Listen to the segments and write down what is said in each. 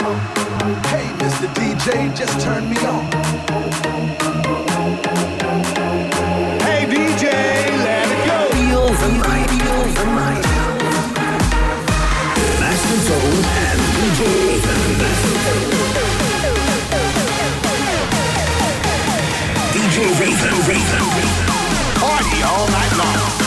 Hey, Mr. DJ, just turn me on. Hey, DJ, let it go. Feel the night, feel the night. Master Tone and DJ Raven. DJ Raven, Raven. Party all night long.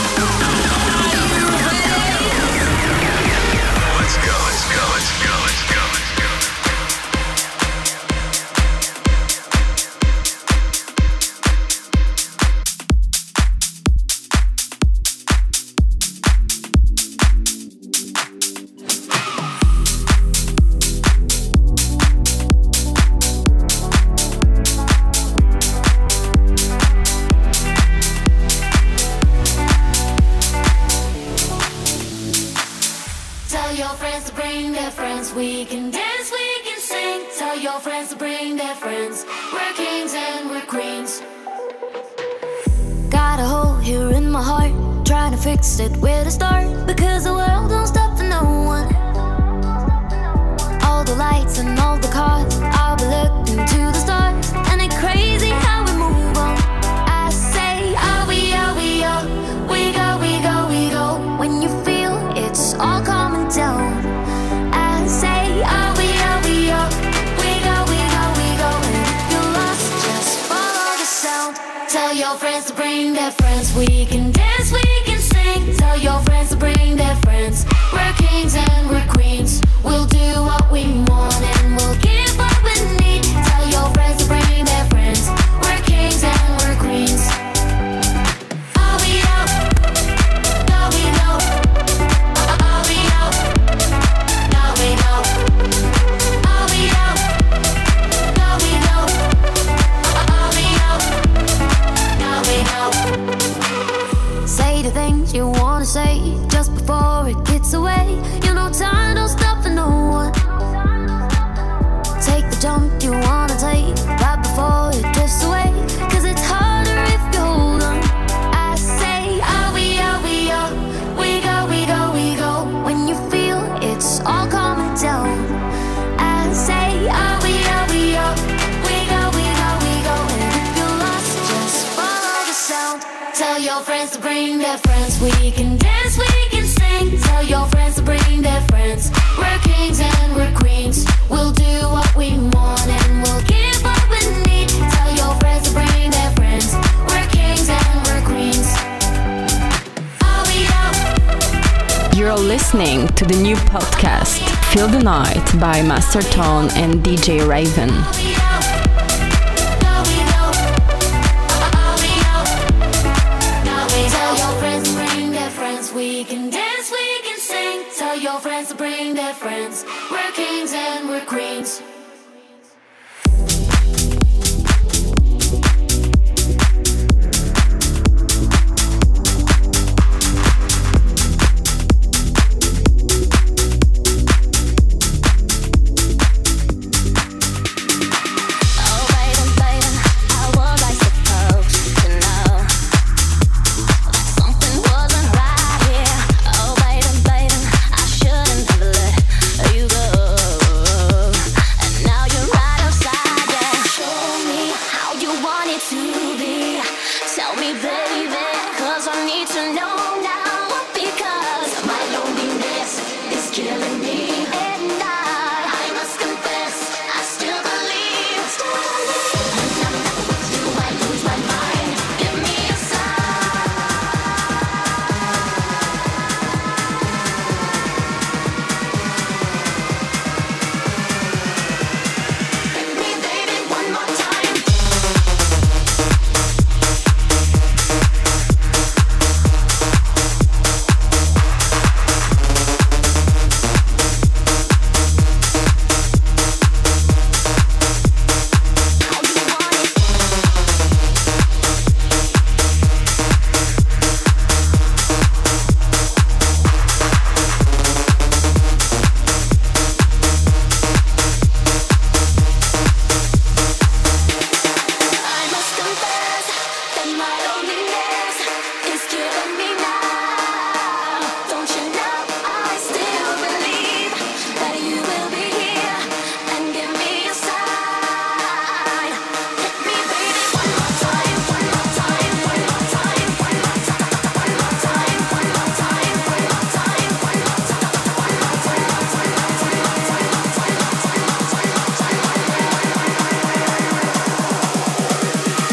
friends to bring their friends. We can dance, we can sing. Tell your friends to bring their friends. We're kings and we're queens. We'll do what we want and we'll give what we need. Tell your friends to bring their friends. We're kings and we're queens. You're listening to the new podcast, Feel the Night by Master Tone and DJ Raven. their friends.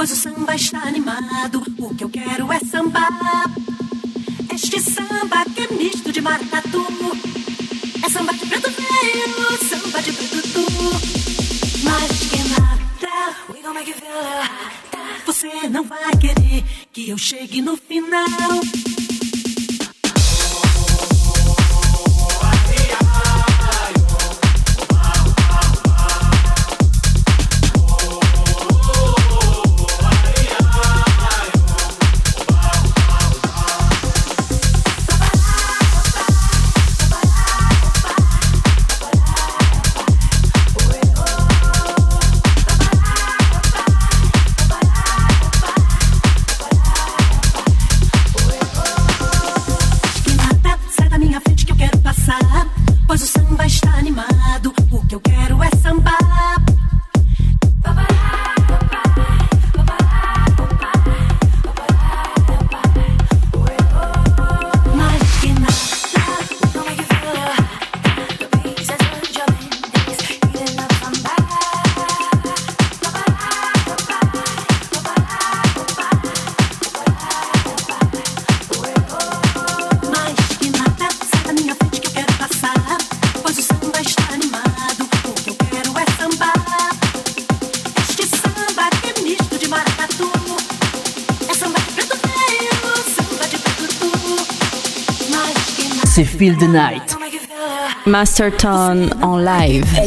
Pois o samba está animado. O que eu quero é sambar, é Este samba que é misto de maracatu. É samba de preto velho, samba de preto tu. Mas que nada, we gon' make you feel it. Você não vai querer que eu chegue no final. C'est the Night. Como é que fala? Master Tone en live. E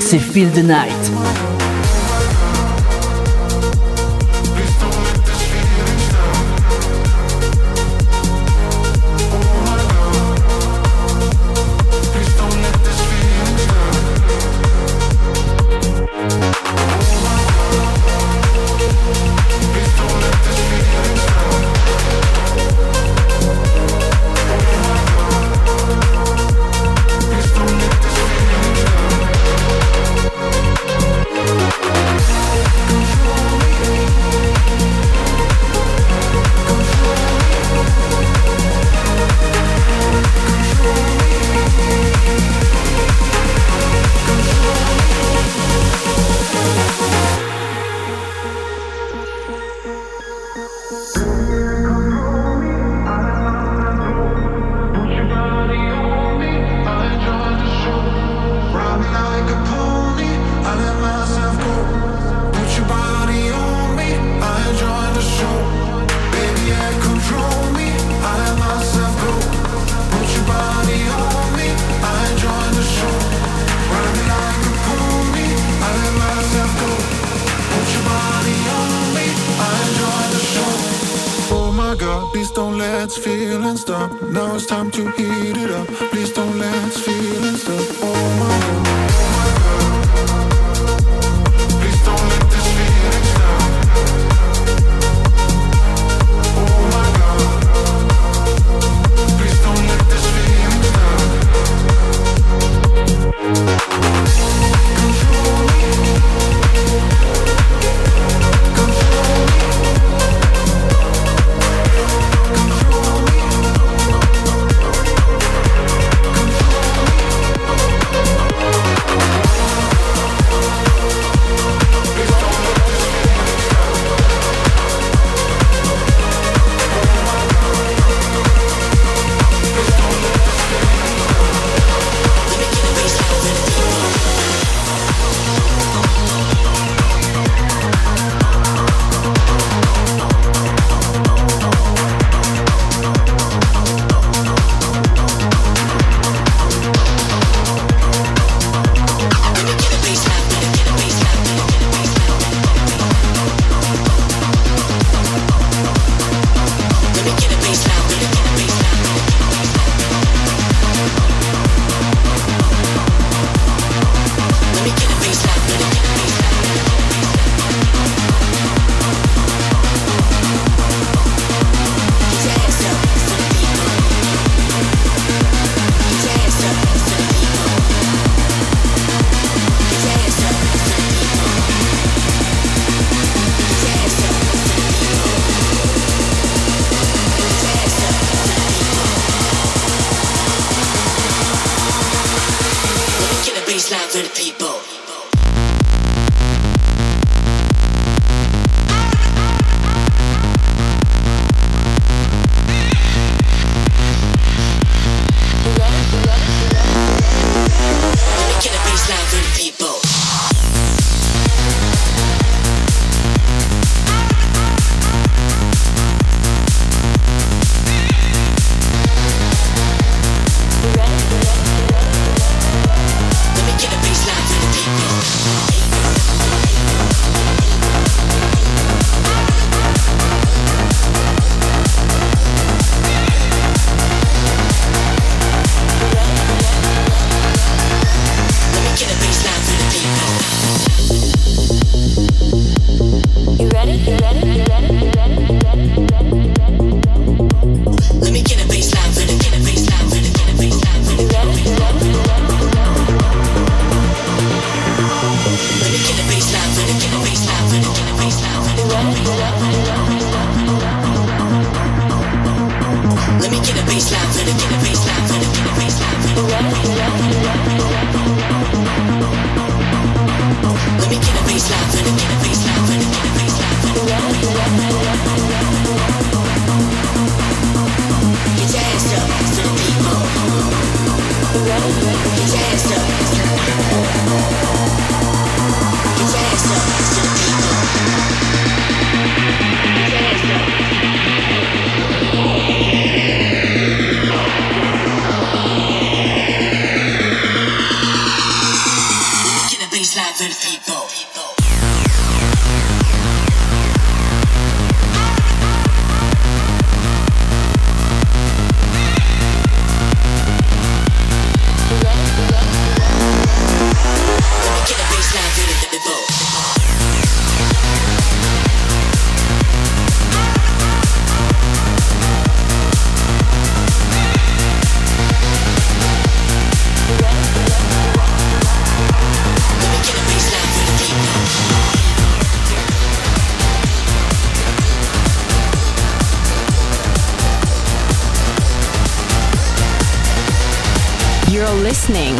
C'est Feel the Night. aislado el tipo.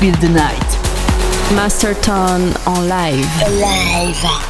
Feel the Night. Master Tone en live. Live.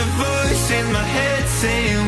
a voice in my head saying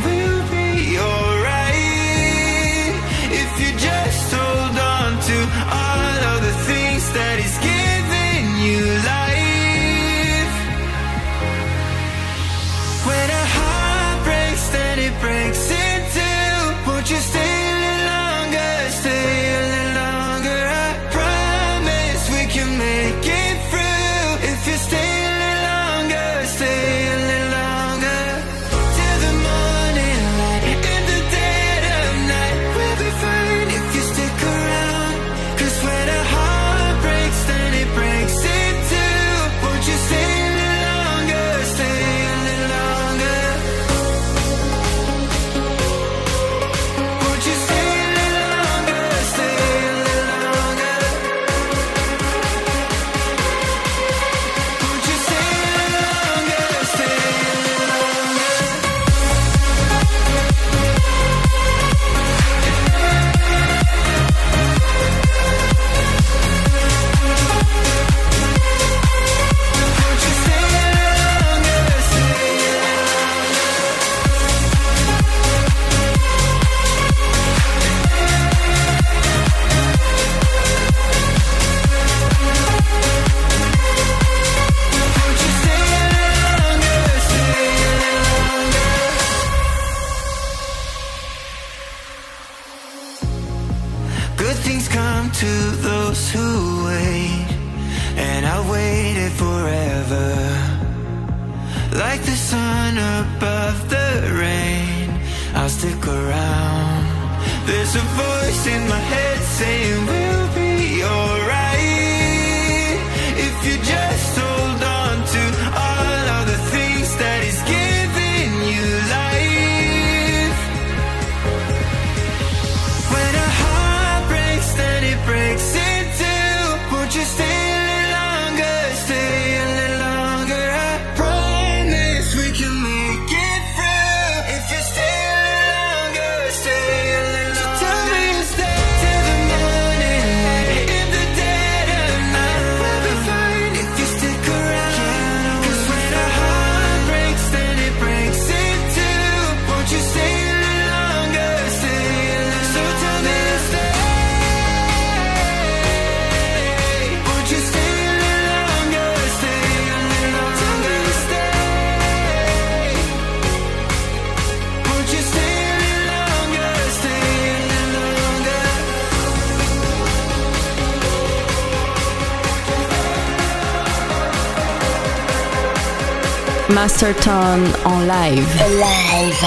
Master Tone en live. Live.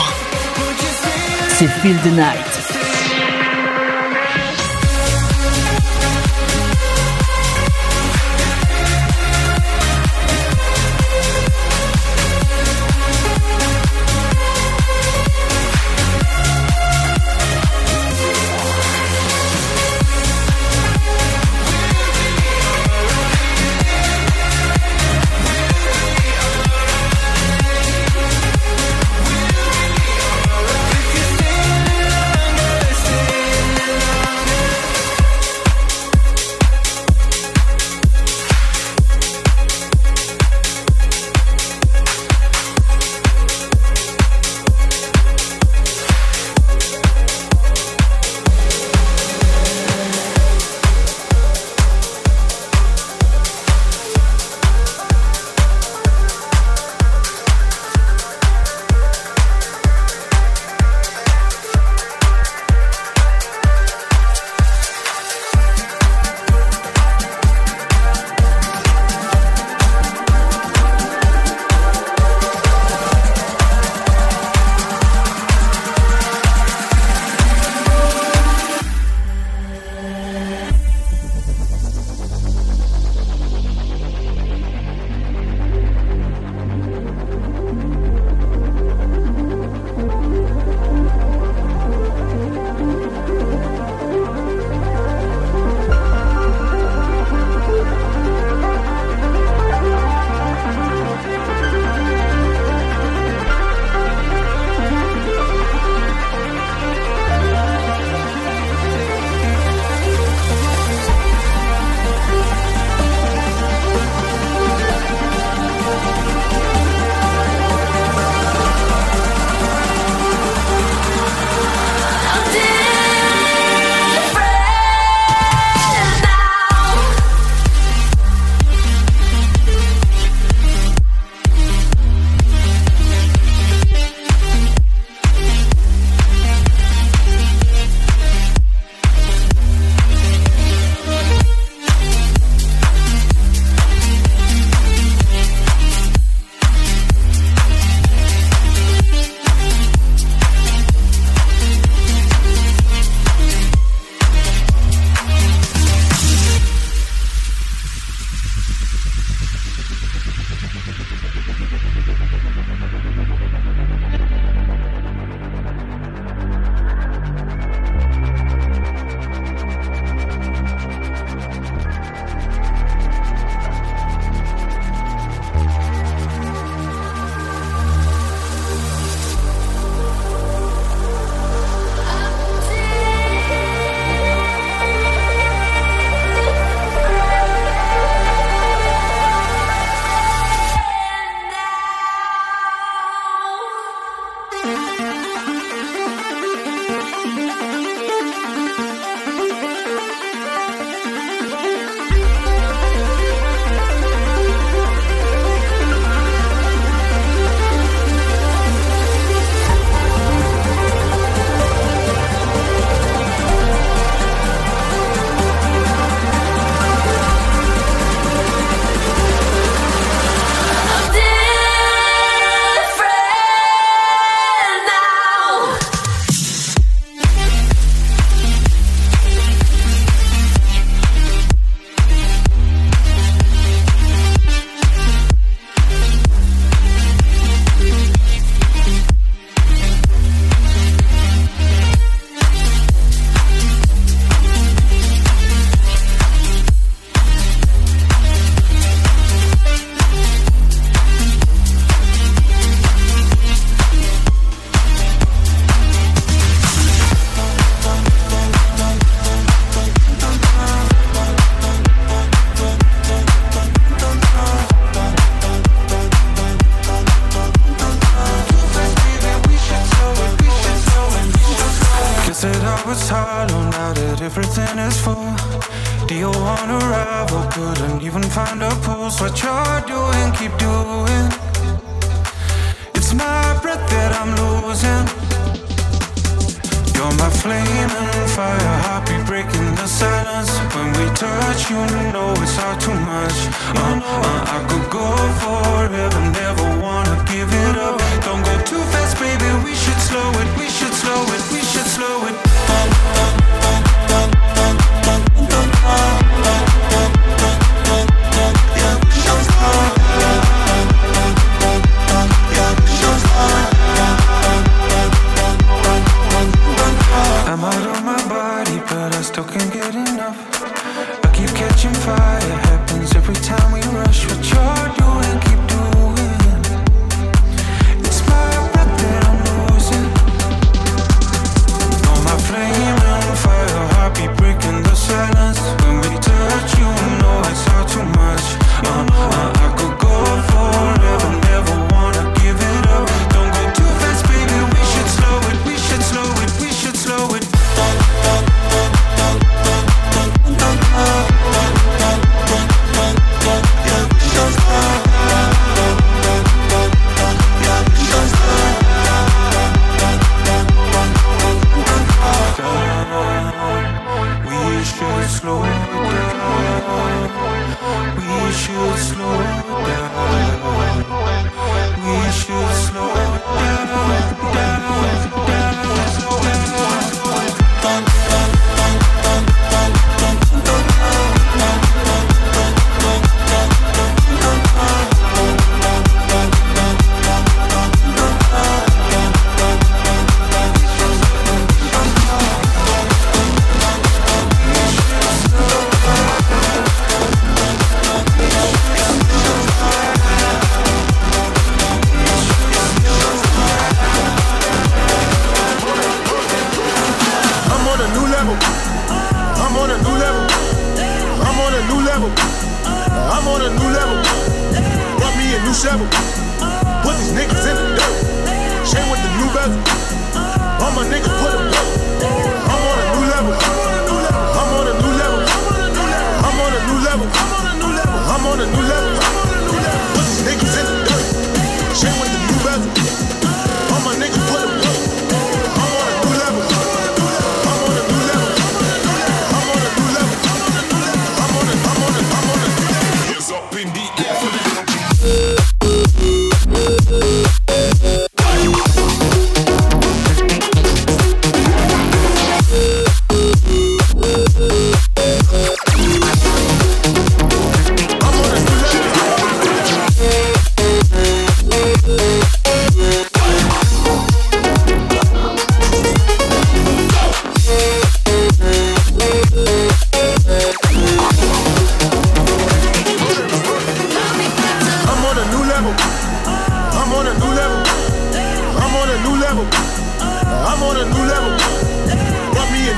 C'est Feel the Night.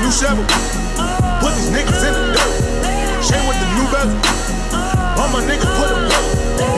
new shovel. Put these niggas in the dirt. Shame with the new bezel. All my niggas put them up.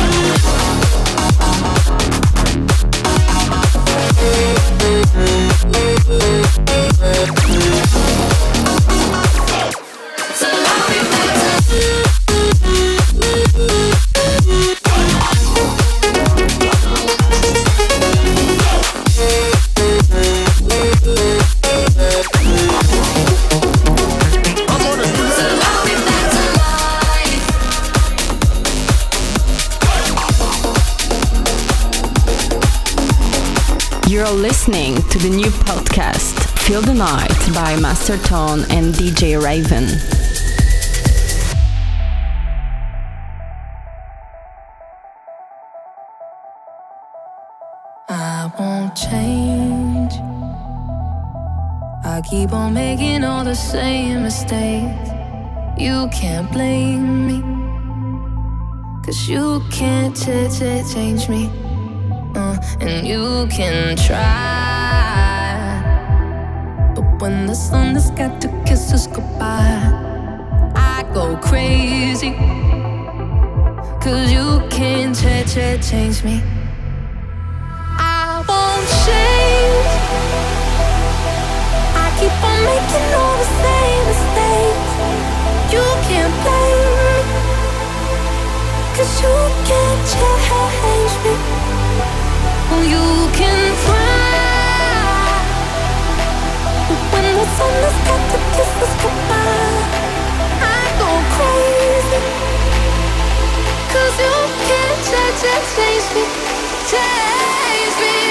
The Night by Master Tone and DJ Raven. I won't change. I keep on making all the same mistakes. You can't blame me. Cause you can't change me. Uh, and you can try. When the sun has got to kiss us goodbye, I go crazy. Cause you can't ch- ch- change me. I won't change. I keep on making all the same mistakes. You can't blame me. Cause you can't change me. You can try. Cause you can't change, change me. Change me.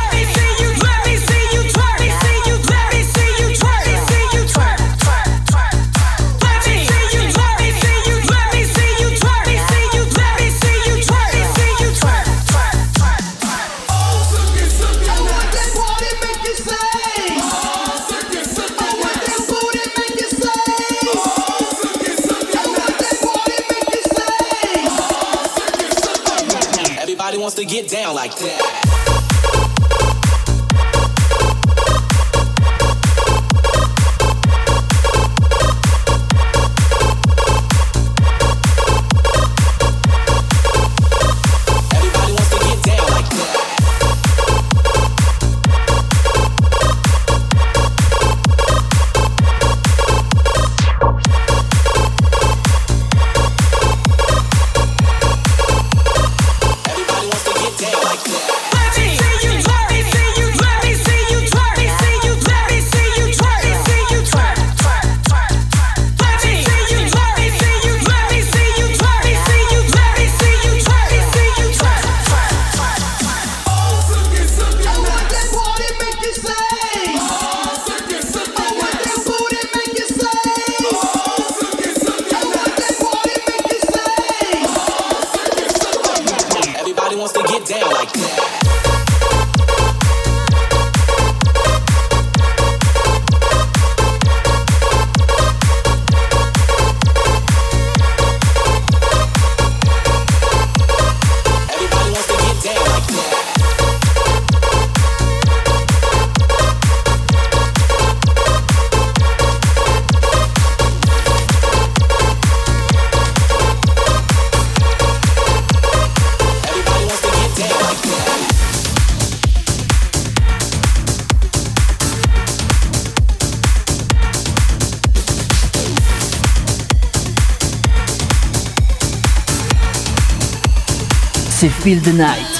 get down like that. Feel the Night.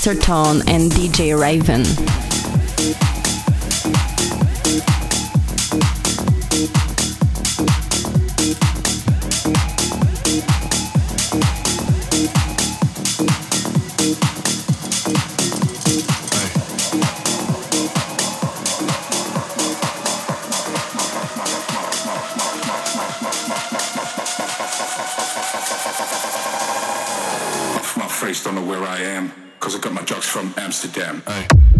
Tone and DJ Raven. Master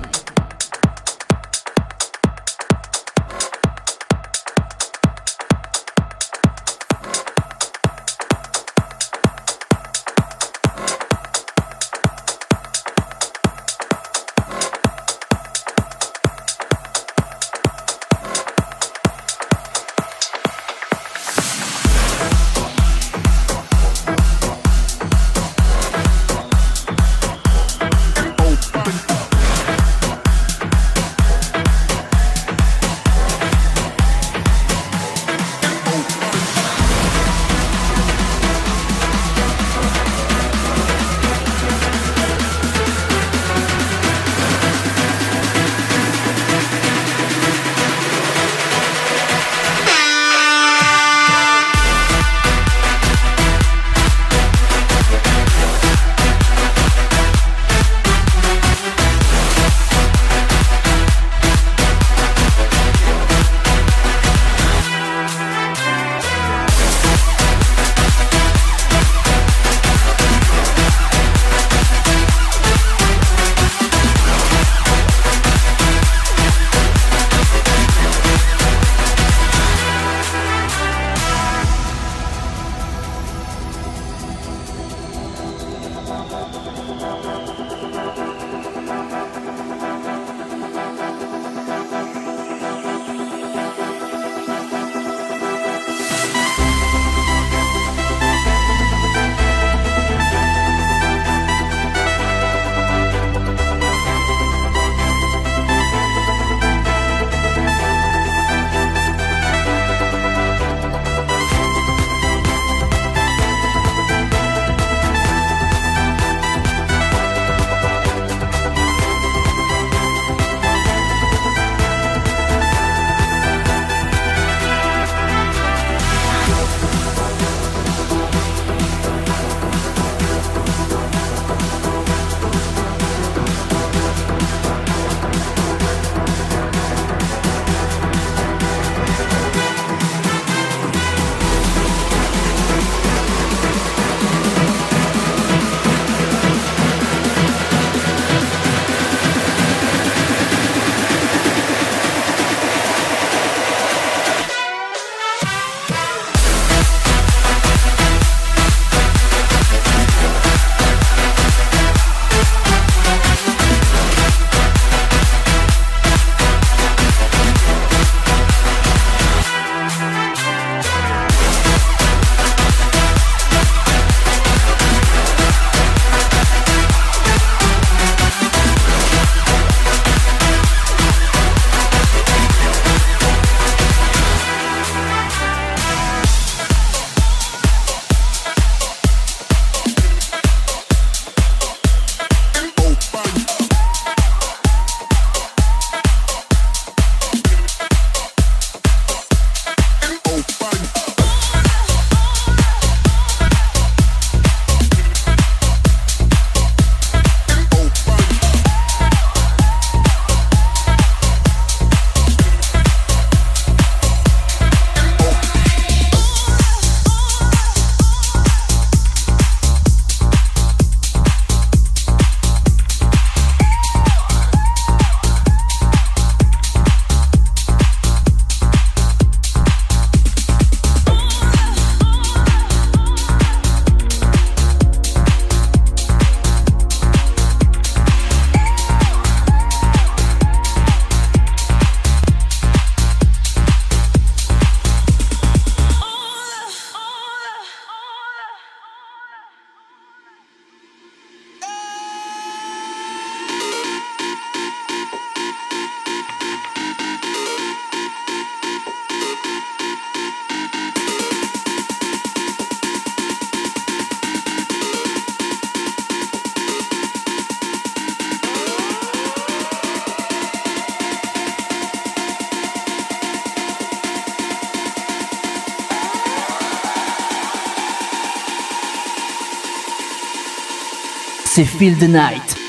Feel the Night.